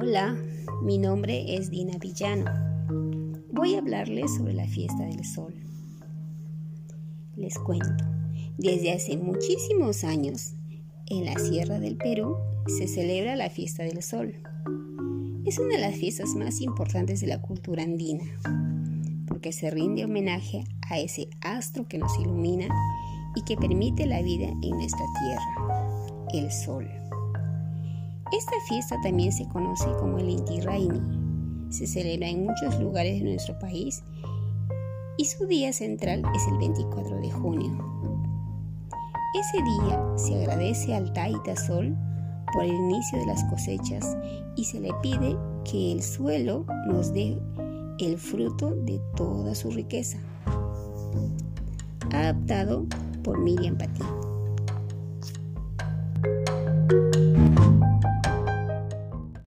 Hola, mi nombre es Dina Villano. Voy a hablarles sobre la fiesta del sol. Les cuento, desde hace muchísimos años, en la Sierra del Perú se celebra la fiesta del sol. Es una de las fiestas más importantes de la cultura andina, porque se rinde homenaje a ese astro que nos ilumina y que permite la vida en nuestra tierra, el sol. Esta fiesta también se conoce como el Inti Raini. Se celebra en muchos lugares de nuestro país y su día central es el 24 de junio. Ese día se agradece al Taita Sol por el inicio de las cosechas y se le pide que el suelo nos dé el fruto de toda su riqueza. Adaptado por Miriam Patí.